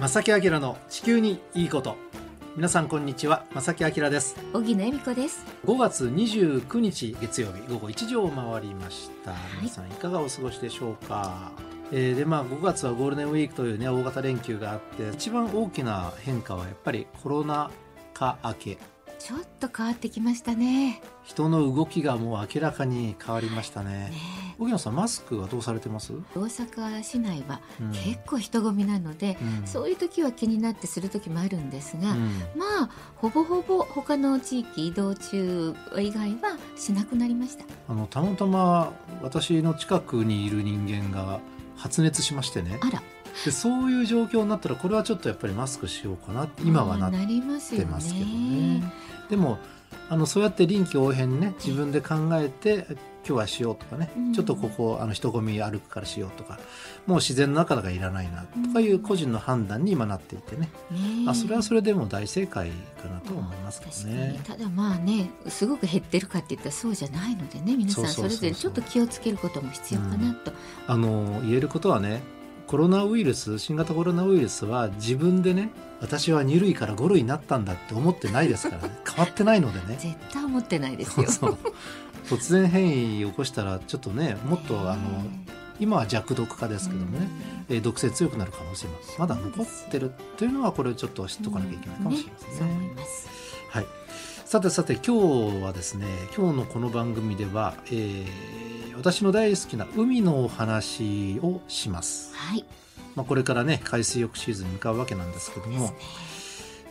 正木明の地球にいいこと。皆さんこんにちは。正木明です。荻野恵美子です。5月29日月曜日午後1時を回りました、い。皆さんいかがお過ごしでしょうか？えーでまあ5月はゴールデンウィークというね大型連休があって一番大きな変化はやっぱりコロナ禍明けちょっと変わってきましたね。人の動きがもう明らかに変わりましたね。ね荻野さんマスクはどうされてます、大阪市内はうん。結構人混みなので、うん。そういう時は気になってする時もあるんですが、うん。まあほぼほぼ他の地域移動中以外はしなくなりました。あのたまたま私の近くにいる人間が発熱しましてね。あらでそういう状況になったらこれはちょっとやっぱりマスクしようかなって今はなってますけどね。でもあのそうやって臨機応変にね自分で考えて今日はしようとかね、うん。ちょっとここあの人混み歩くからしようとかもう自然の中だからいらないなとかいう個人の判断に今なっていてね、ねあそれはそれでも大正解かなと思いますけどね。ただまあねすごく減ってるかって言ったらそうじゃないのでね皆さん。それぞれちょっと気をつけることも必要かなと、あの言えることはねコロナウイルス新型コロナウイルスは自分でね私は2類から5類になったんだって思ってないですからね。変わってないのでね。絶対思ってないですよ。そうそう。突然変異を起こしたらちょっとねもっとあの今は弱毒化ですけどもね、えー毒性強くなる可能性もまだ残ってるというのはこれをちょっと知っとかなきゃいけないかもしれませんね。はい、さてさて今日はですね今日のこの番組では、えー私の大好きな海のお話をします。はいまあ、これからね海水浴シーズンに向かうわけなんですけども、ね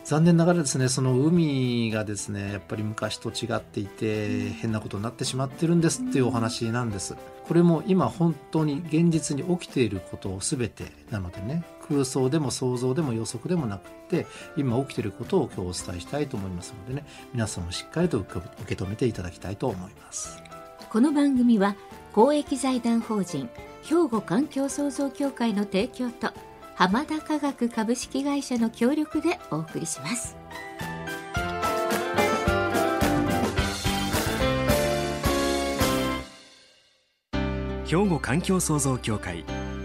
残念ながらですねその海がですねやっぱり昔と違っていて、うん変なことになってしまってるんですっていうお話なんです。これも今本当に現実に起きていることを全てなのでね空想でも想像でも予測でもなくって今起きていることを今日お伝えしたいと思いますのでね皆さんもしっかりと受け受け止めていただきたいと思います。この番組は公益財団法人兵庫環境創造協会の提供と浜田科学株式会社の協力でお送りします兵庫環境創造協会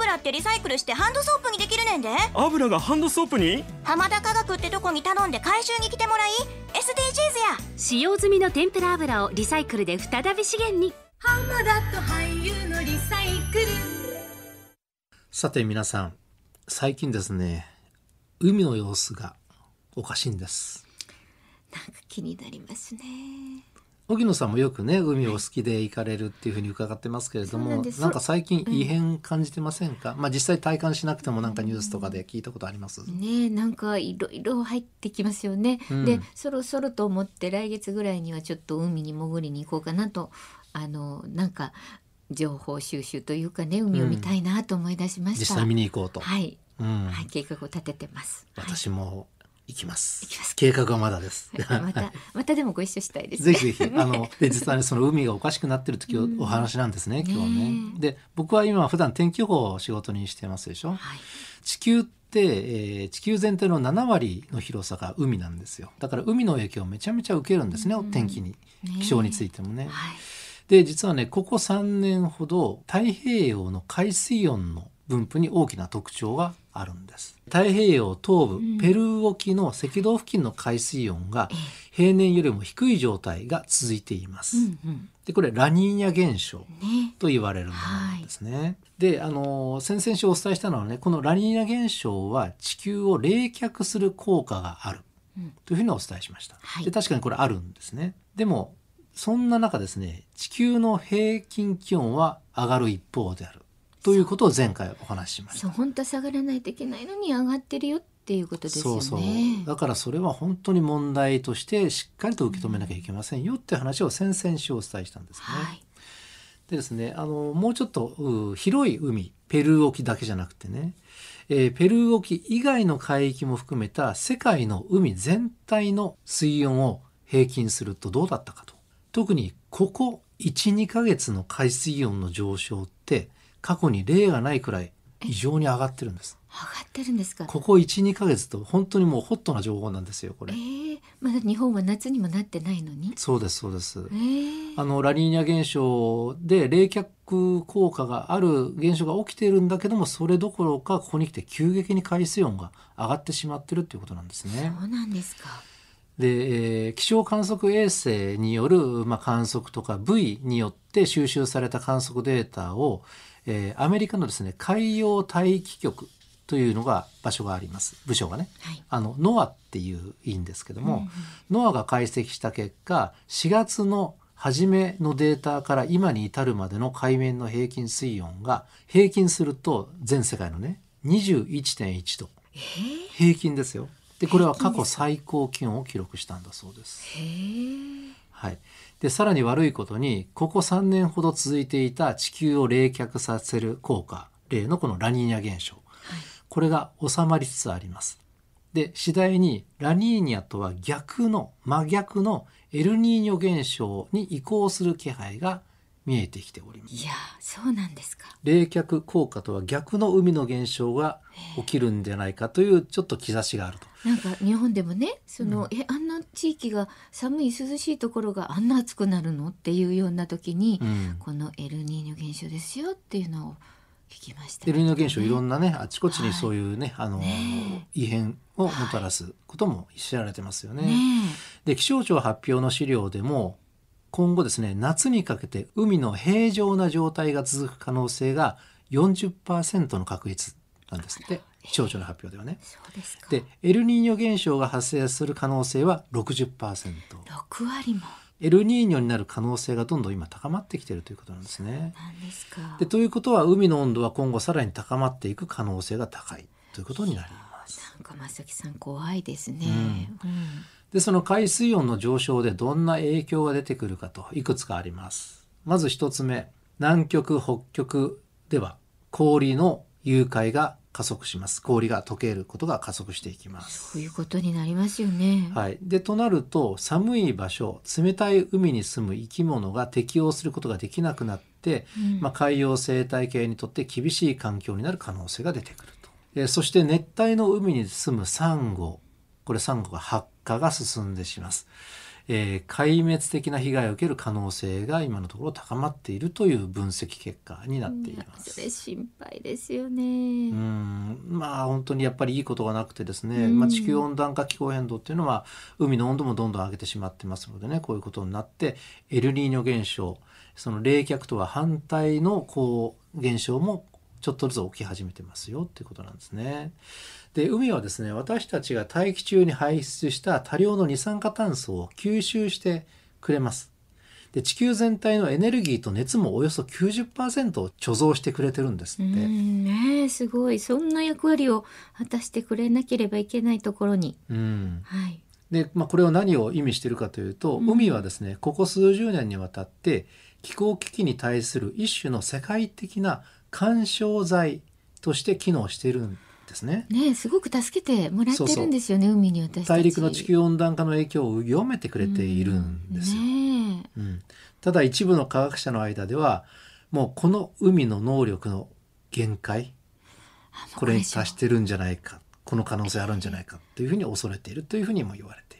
油ってリサイクルしてハンドソープにできるねんで。油がハンドソープに？浜田科学ってとこに頼んで回収に来てもらい SDGs や。使用済みの天ぷら油をリサイクルで再び資源に。さて皆さん最近ですね海の様子がおかしいんです。なんか気になりますね荻野さんもよくね海を好きで行かれるっていうふうに伺ってますけれどもなんか最近異変感じてませんか、まあ実際体感しなくてもなんかニュースとかで聞いたことあります、ねえなんかいろいろ入ってきますよね、うん。でそろそろと思って来月ぐらいにはちょっと海に潜りに行こうかなとあのなんか情報収集というかね海を見たいなと思い出しました、実際見に行こうと、はい、うん。はい、計画を立ててます。私も行きます,、行きます計画はまだです、はい、またまたでもご一緒したいですね。ぜひぜひ。あので実はねその海がおかしくなってる時おお話なんですね、今日はね。ねえ。で僕は今普段天気予報を仕事にしてます。でしょ、はい。地球って、えー地球全体の7割の広さが海なんですよ。だから海の影響をめちゃめちゃ受けるんですね、天気に気象についてもね。はい。で実はねここ3年ほど太平洋の海水温の分布に大きな特徴があるんです。太平洋東部、うん。ペルー沖の赤道付近の海水温が平年よりも低い状態が続いています、うんうん。でこれラニーニャ現象ね。と言われるものなんですね。で、あの先々週お伝えしたのはね、このラニーニャ現象は地球を冷却する効果があるうん。というふうにお伝えしました。はい。で、確かにこれあるんですね。でも、そんな中ですね、地球の平均気温は上がる一方であるということを前回お話ししました。そう本当は下がらないといけないのに上がってるよっていうことですよね。そうそうだからそれは本当に問題としてしっかりと受け止めなきゃいけませんよって話を先々週お伝えしたんですね。はい。でですねあのもうちょっとう広い海ペルー沖だけじゃなくてね、えーペルー沖以外の海域も含めた世界の海全体の水温を平均するとどうだったかと特にここ12ヶ月の海水温の上昇って過去に例がないくらい異常に上がってるんです。上がってるんですか？ここ12ヶ月と本当にもうホットな情報なんですよこれ。えー、まだ日本は夏にもなってないのに？そうですそうです。えー、あのラニーニャ現象で冷却効果がある現象が起きているんだけどもそれどころかここに来て急激に海水温が上がってしまってるっていうことなんですね。そうなんですか。で、えー気象観測衛星による、まあ、観測とか V によって収集された観測データを、えーアメリカのですね海洋大気局というのが場所があります。部署がね。はい。あの NOAA っていういいんですけども、うんうん。ノアが解析した結果4月の初めのデータから今に至るまでの海面の平均水温が平均すると全世界のね21.1度えー、平均ですよ。でこれは過去最高気温を記録したんだそうです、はい、でさらに悪いことにここ3年ほど続いていた地球を冷却させる効果例のこのラニーニャ現象これが収まりつつあります。で、次第にラニーニャとは逆の、真逆のエルニーニョ現象に移行する気配が見えてきております。いやそうなんですか冷却効果とは逆の海の現象が起きるんじゃないかというちょっと兆しがあると。なんか日本でもねその、えあんな地域が寒い涼しいところがあんな暑くなるの？っていうような時に、うん。このエルニーニョ現象ですよっていうのを聞きました。エルニーニョ現象いろんななね、あちこちにそういうね、あの、ね異変をもたらすことも知られてますよね。ねで気象庁発表の資料でも今後ですね夏にかけて海の平常な状態が続く可能性が40%の確率なんですって気象庁の発表ではね。そうですかでエルニーニョ現象が発生する可能性は60%。6割もエルニーニョになる可能性がどんどん今高まってきているということなんですね。なんですかでということは海の温度は今後さらに高まっていく可能性が高いということになります。なんか正木さん怖いですね、ううんでその海水温の上昇でどんな影響が出てくるかといくつかありますまず一つ目南極北極では氷の融解が加速します。氷が溶けることが加速していきます。そういうことになりますよね、はい、でとなると寒い場所冷たい海に住む生き物が適応することができなくなって、うん。まあ、海洋生態系にとって厳しい環境になる可能性が出てくると、えーそして熱帯の海に住むサンゴ。これサンゴが発火が進んでします、えー壊滅的な被害を受ける可能性が今のところ高まっているという分析結果になっています。それ心配ですよね、うんまあ本当にやっぱりいいことがなくてですね、うんまあ、地球温暖化気候変動っていうのは海の温度もどんどん上げてしまってますのでねこういうことになってエルニーニョ現象その冷却とは反対のこう現象もちょっとずつ起き始めてますよっていうことなんですね。で海はですね私たちが大気中に排出した多量の二酸化炭素を吸収してくれます。で地球全体のエネルギーと熱もおよそ90%を貯蔵してくれてるんですうって。んねえすごいそんな役割を果たしてくれなければいけないところにうんはいで、まあ、これは何を意味しているかというと、うん海はですねここ数十年にわたって気候危機に対する一種の世界的な干渉剤として機能しているんですね。ねえすごく助けてもらってるんですよね海に私大陸の地球温暖化の影響を読めてくれているんですよ。ねえうんただ一部の科学者の間ではもうこの海の能力の限界これに達してるんじゃないかこの可能性あるんじゃないかというふうに恐れているというふうにも言われています。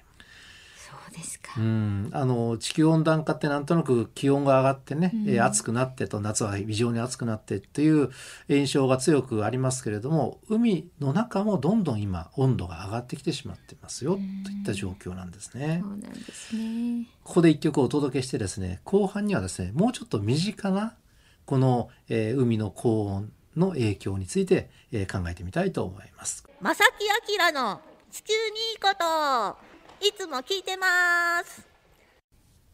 そうですか、うん、あの地球温暖化ってなんとなく気温が上がってね、うん。えー暑くなってと夏は非常に暑くなってっていう印象が強くありますけれども海の中もどんどん今温度が上がってきてしまってますようん。といった状況なんですね。そう。なんですね。ここで一曲お届けしてですね後半にはですねもうちょっと身近なこの、えー海の高温の影響について、えー考えてみたいと思います。まさきあきらの地球にいいこといつも聞いてます。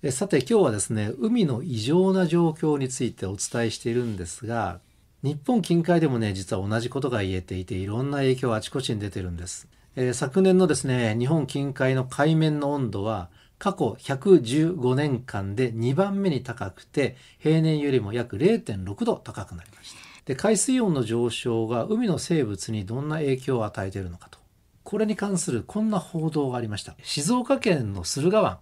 えさて今日はですね海の異常な状況についてお伝えしているんですが日本近海でもね実は同じことが言えていていろんな影響があちこちに出てるんです、えー昨年のですね日本近海の海面の温度は過去115年間で2番目に高くて平年よりも約0.6度高くなりました。で海水温の上昇が海の生物にどんな影響を与えているのかと。これに関するこんな報道がありました。静岡県の駿河湾。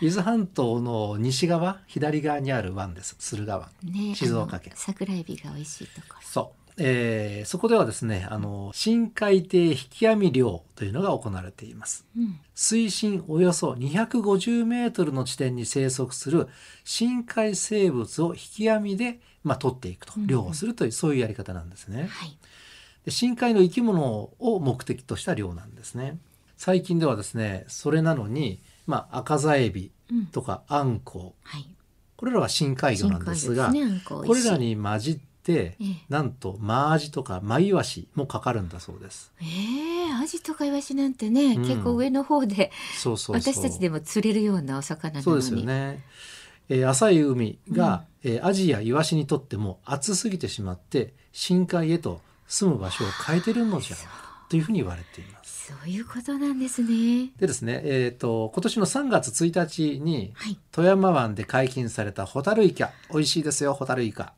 伊豆半島の西側左側にある湾です。駿河湾。ね静岡県。桜エビが美味しいとこ。ろそう、えーそこではですねあの深海底引き網漁というのが行われています。うん。水深およそ250メートルの地点に生息する深海生物を引き網で、まあ、取っていくと。うん。漁をするという、そういうやり方なんですね。はいで深海の生き物を目的とした漁なんですね。最近ではですねそれなのに、まあ、赤座エビうん。とかアンコウ。はい。これらは深海魚なんですがねあんこれらに混じってええ。なんとマアジとかマイワシもかかるんだそうです。ええアジとかイワシなんてね、うん。結構上の方でそうそう私たちでも釣れるようなお魚なのに。そうですよね。えー浅い海が、えーアジやイワシにとっても暑すぎてしまって深海へと住む場所を変えてるのじゃないかというふうに言われています。そういうことなんですね。でですね、えー、と今年の3月1日にはい。富山湾で解禁されたホタルイカ。美味しいですよホタルイカ。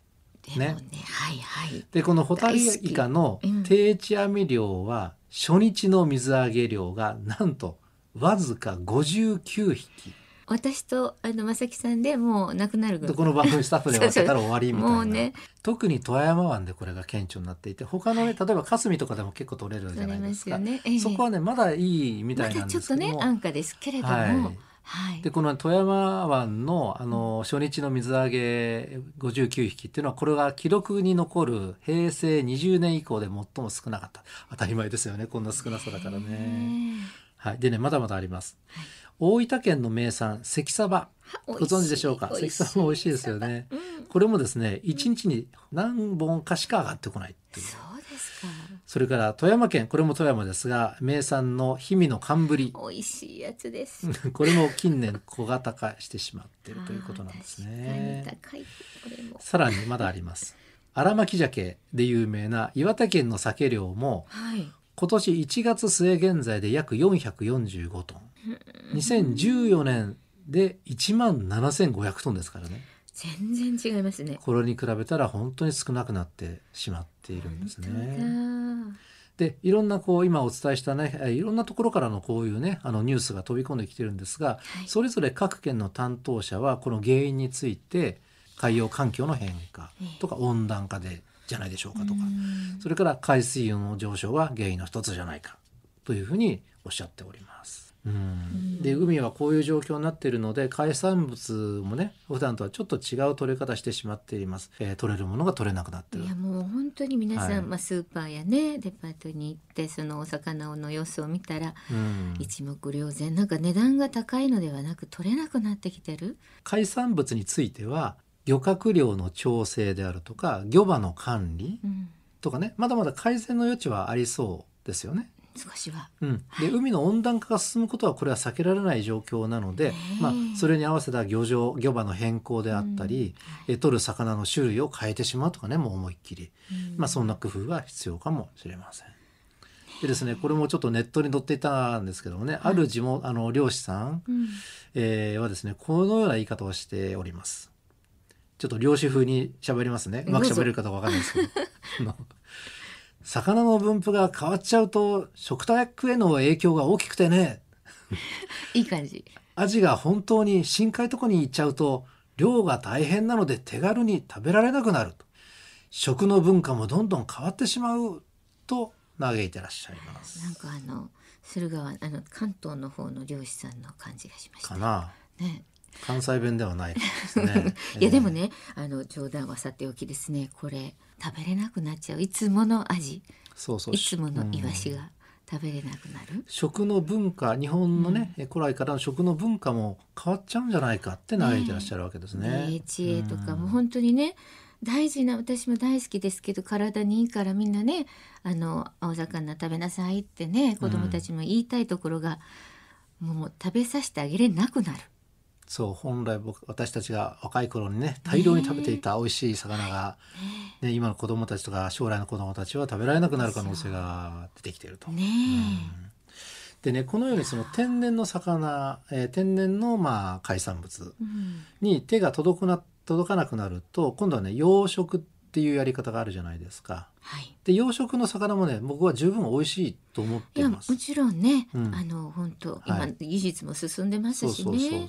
ねね。はいはい。でこのホタルイカの定置網漁は初日の水揚げ量がなんとわずか59匹。私とあの正木さんでもうなくなるぐらい。でこの番組スタッフで分けたら終わりみたいな。もうね。特に富山湾でこれが顕著になっていて他のね例えば霞とかでも結構取れるじゃないですか。ね、ええ。そこはねまだいいみたいなんまだちょっとね安価ですけれども。はい。はい、でこの富山湾のあの初日の水揚げ59匹っていうのはこれが記録に残る平成20年以降で最も少なかった。当たり前ですよね。こんな少なさだからね。はい、でねまだまだあります。はい大分県の名産関サバ。ご存知でしょうか？関サバも美味しいですよね。うん、これもですね1日に何本かしか上がってこないっていう。そうですか。それから富山県これも富山ですが名産の氷見の寒ぶり。美味しいやつです。これも近年小型化してしまっているということなんですね。あー確かに高い。これも。さらにまだあります。荒巻鮭で有名な岩手県の鮭漁もはい。今年1月末現在で約445トン2014年で1万7500トンですからね。全然違いますね。これに比べたら本当に少なくなってしまっているんですね。本でいろんなこう今お伝えしたねえいろんなところからのこういうねあのニュースが飛び込んできてるんですが、はい。それぞれ各県の担当者はこの原因について海洋環境の変化とか温暖化でじゃないでしょうかとか、うん。それから海水温の上昇は原因の一つじゃないかというふうにおっしゃっております。うん、で海はこういう状況になっているので海産物もね普段とはちょっと違う取れ方してしまっています、えー取れるものが取れなくなってる。いやもう本当に皆さん、はい。まあ、スーパーやねデパートに行ってそのお魚の様子を見たら、うん。一目瞭然なんか値段が高いのではなく取れなくなってきてる。海産物については漁獲量の調整であるとか漁場の管理うん。とかねまだまだ改善の余地はありそうですよね。少しは。うん、で海の温暖化が進むことはこれは避けられない状況なので、まあ、それに合わせた漁場漁場の変更であったり、え取る魚の種類を変えてしまうとかねもう思いっきり、まあ、そんな工夫が必要かもしれません。でですねこれもちょっとネットに載っていたんですけどもね、ある地元あの漁師さん、うん。えーはですねこのような言い方をしております。ちょっと漁師風に喋りますね。うまく喋れるかどうかわかんないですけど 魚の分布が変わっちゃうと食卓への影響が大きくてね。いい感じ。アジが本当に深海とこに行っちゃうと量が大変なので手軽に食べられなくなると。食の文化もどんどん変わってしまうと嘆いてらっしゃいます。なんかあの駿河湾あの関東の方の漁師さんの感じがしました。かな。ね。関西弁ではないですね。いやでもねあの冗談はさておきですね。これ食べれなくなっちゃう。いつもの味。そうそう。いつものイワシうんが食べれなくなる、食の文化日本のね、古来からの食の文化も変わっちゃうんじゃないかって嘆いてらっしゃるわけですね。ね知恵とかうんも本当にね大事な私も大好きですけど体にいいからみんなねあの青魚食べなさいってね子供たちも言いたいところが、もう食べさせてあげれなくなる。そう本来僕私たちが若い頃にね大量に食べていた美味しい魚が、ね、今の子供たちとか将来の子供たちは食べられなくなる可能性が出てきていると。ねでねこのようにその天然の魚、えー天然のまあ海産物に手が届くな届かなくなると今度はね養殖っていうやり方があるじゃないですか。はいで養殖の魚もね僕は十分美味しいと思っています。ちろんね、うんあの本当は今い技術も進んでますしね。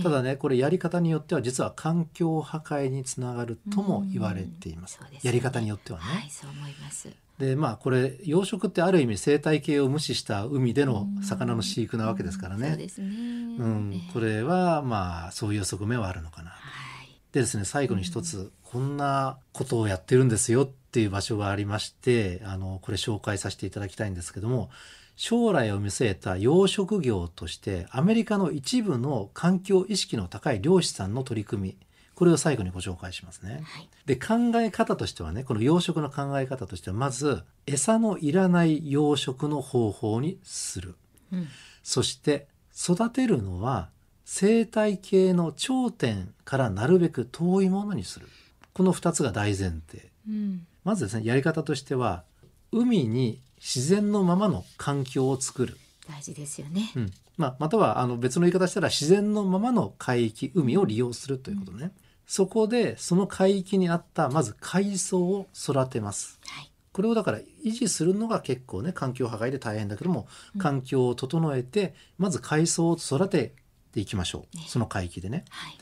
ただねこれやり方によっては実は環境破壊につながるとも言われています。ねやり方によってはね。はいそう思います。でまあこれ養殖ってある意味生態系を無視した海での魚の飼育なわけですからね。そうですね。うんええこれはまあそういう側面はあるのかな。はいでですね最後に一つ、こんなことをやってるんですよっていう場所がありましてあのこれ紹介させていただきたいんですけども将来を見据えた養殖業としてアメリカの一部の環境意識の高い漁師さんの取り組みこれを最後にご紹介しますね。はいで考え方としてはねこの養殖の考え方としてはまず餌のいらない養殖の方法にする。うんそして育てるのは生態系の頂点からなるべく遠いものにする。この2つが大前提。うんまずですね、やり方としては、海に自然のままの環境を作る。大事ですよね。うんまあ、またはあの別の言い方したら自然のままの海域、海を利用するということね。そこでその海域にあったまず海藻を育てます。はいこれをだから維持するのが結構ね環境破壊で大変だけども、環境を整えてまず海藻を育てていきましょう、ねその海域でねはい。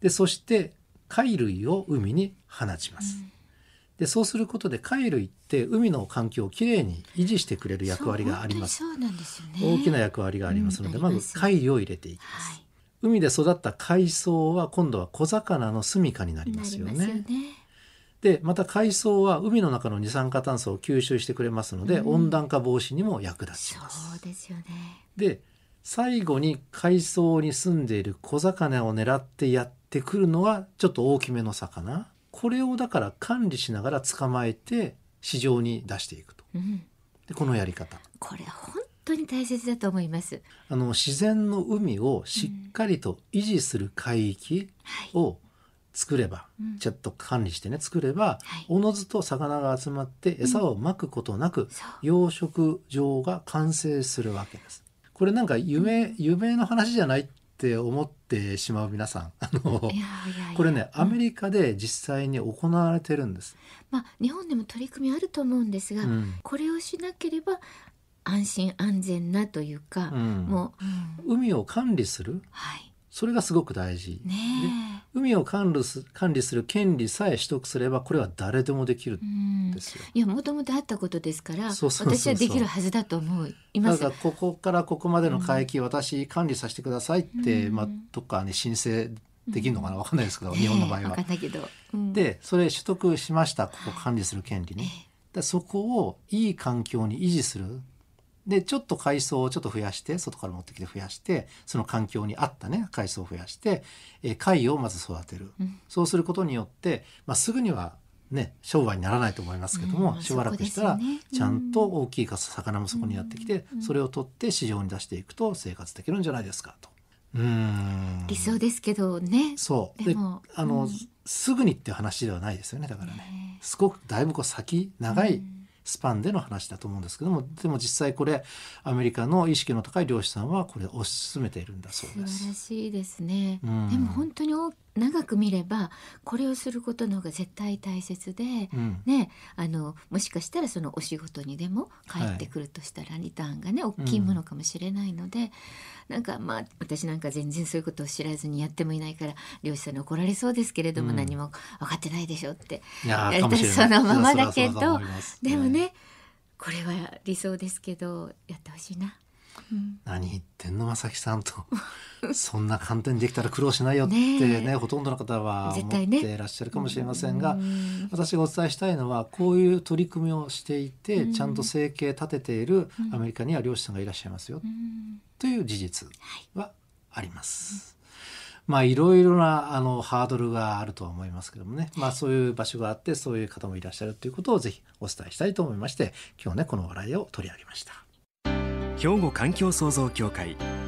でそして貝類を海に放ちます、でそうすることで貝類って海の環境をきれいに維持してくれる役割がありますそうなんですよね。大きな役割がありますので、まずうんあります貝類を入れていきます、はい。海で育った海藻は今度は小魚の住処になりますよねよね。でまた海藻は海の中の二酸化炭素を吸収してくれますので、うん温暖化防止にも役立ちそますうですよね。で最後に海藻に住んでいる小魚を狙ってやってくるのはちょっと大きめの魚これをだから管理しながら捕まえて市場に出していくとうん。でこのやり方これ本当に大切だと思います。あの自然の海をしっかりと維持する海域はい。を作れば、うんちょっと管理してね作れば、はいおのずと魚が集まって餌をまくことなく。養殖場が完成するわけです。これなんか夢、夢の話じゃないって思ってしまう皆さん。あのいやいやいや。これね、アメリリカで実際に行われてるんです。まあ日本でも取り組みあると思うんですが、うん。これをしなければ安心安全なというか、うん。もう、うん。海を管理する？はい。それがすごく大事。ね海を管理す管理する権利さえ取得すればこれは誰でもできる。え、うんんですよ。いやもともとあったことですから私はできるはずだと思います。だからここからここまでの海域、私管理させてくださいって、うん。まあ、どっかに申請できるのかなわかんないですけど、ねえ日本の場合は。わか。んないけど、うん。でそれ取得しましたここ管理する権利ね。でそこをいい環境に維持する。でちょっと海藻をちょっと増やして外から持ってきて増やしてその環境に合ったね海藻を増やして、えー貝をまず育てる、うん。そうすることによって、まあ、すぐにはね商売にならないと思いますけども、うんしばらくしたらちゃんと大きい魚もそこにやってきて、うん。それを取って市場に出していくと生活できるんじゃないですかと。うーん。理想ですけどね。そう。でもあの、うん。すぐにっていう話ではないですよねだからね。ねすごくだいぶこう先長いうん。スパンでの話だと思うんですけども、でも実際これアメリカの意識の高い漁師さんはこれを推し進めているんだそう素晴らです。しいですね、うん。でも本当にお長く見ればこれをすることの方が絶対大切で、うん。ね、あのもしかしたらそのお仕事にでも帰ってくるとしたらリターンがね、大きいものかもしれないので、なんかまあ私なんか全然そういうことを知らずにやってもいないから漁師さんに怒られそうですけれども、うん。何も分かってないでしょって。いややりたーかもしれない。そのままだけどでもね、これは理想ですけどやってほしいな。うん。何言ってんの正木さんとそんな簡単にできたら苦労しないよってねねえ。ほとんどの方は思っていらっしゃるかもしれませんが、うん。私がお伝えしたいのはこういう取り組みをしていて、うん。ちゃんと生計立てているうん。アメリカには漁師さんがいらっしゃいますよ、うん。という事実はあります。まあいろいろなあのハードルがあるとは思いますけどもね、まあそういう場所があってそういう方もいらっしゃるということをぜひお伝えしたいと思いまして今日ねこの笑いを取り上げました。兵庫環境創造協会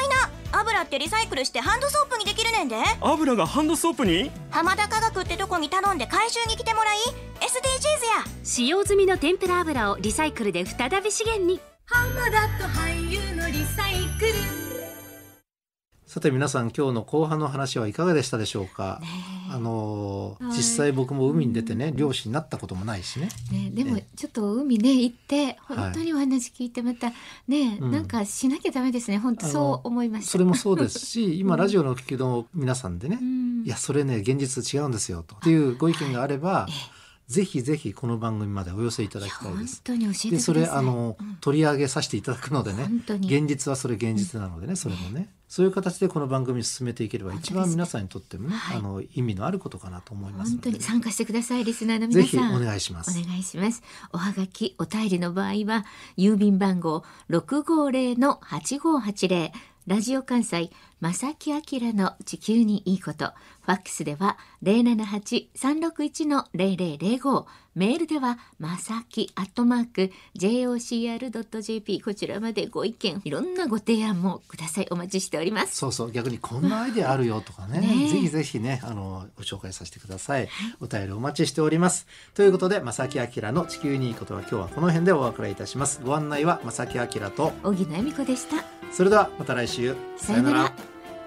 い油ってリサイクルしてハンドソープにできるねんで。油がハンドソープに？浜田科学ってとこに頼んで回収に来てもらい SDGs や。使用済みの天ぷら油をリサイクルで再び資源にさて皆さん今日の後半の話はいかがでしたでしょうか、あのーはい。実際僕も海に出てね漁師になったこともないしね。ね、でもえちょっと海ね行ってはい。本当にお話聞いてまたね、うん。なんかしなきゃダメですね。本当あのそう思いました。それもそうですし 今ラジオのお聞きの皆さんでね、うん。いやそれね現実違うんですよと。っていうご意見があれば、えぜひぜひこの番組までお寄せいただきたい本です。でそれあの、うん。取り上げさせていただくのでね現実はそれ現実なのでね、それもねそういう形でこの番組進めていければ一番皆さんにとってもね、はい。あの意味のあることかなと思います本当に参加してくださいリスナーの皆さん。ぜひお願いします。お願いします。おはがき、お便りの場合は、郵便番号650-8580、ラジオ関西、正木明の地球にいいこと。ファックスでは078-361-0005。メールでは、まさきアットマーク jocr.jp こちらまでご意見、いろんなご提案もください。お待ちしております。そうそう逆にこんなアイデアあるよとかね ねえぜひぜひねあのご紹介させてください、お便りお待ちしておりますということで正木明の地球にいいことは今日はこの辺でお別れいたしますご案内は正木明と小木奈美子でした。それではまた来週さよなら。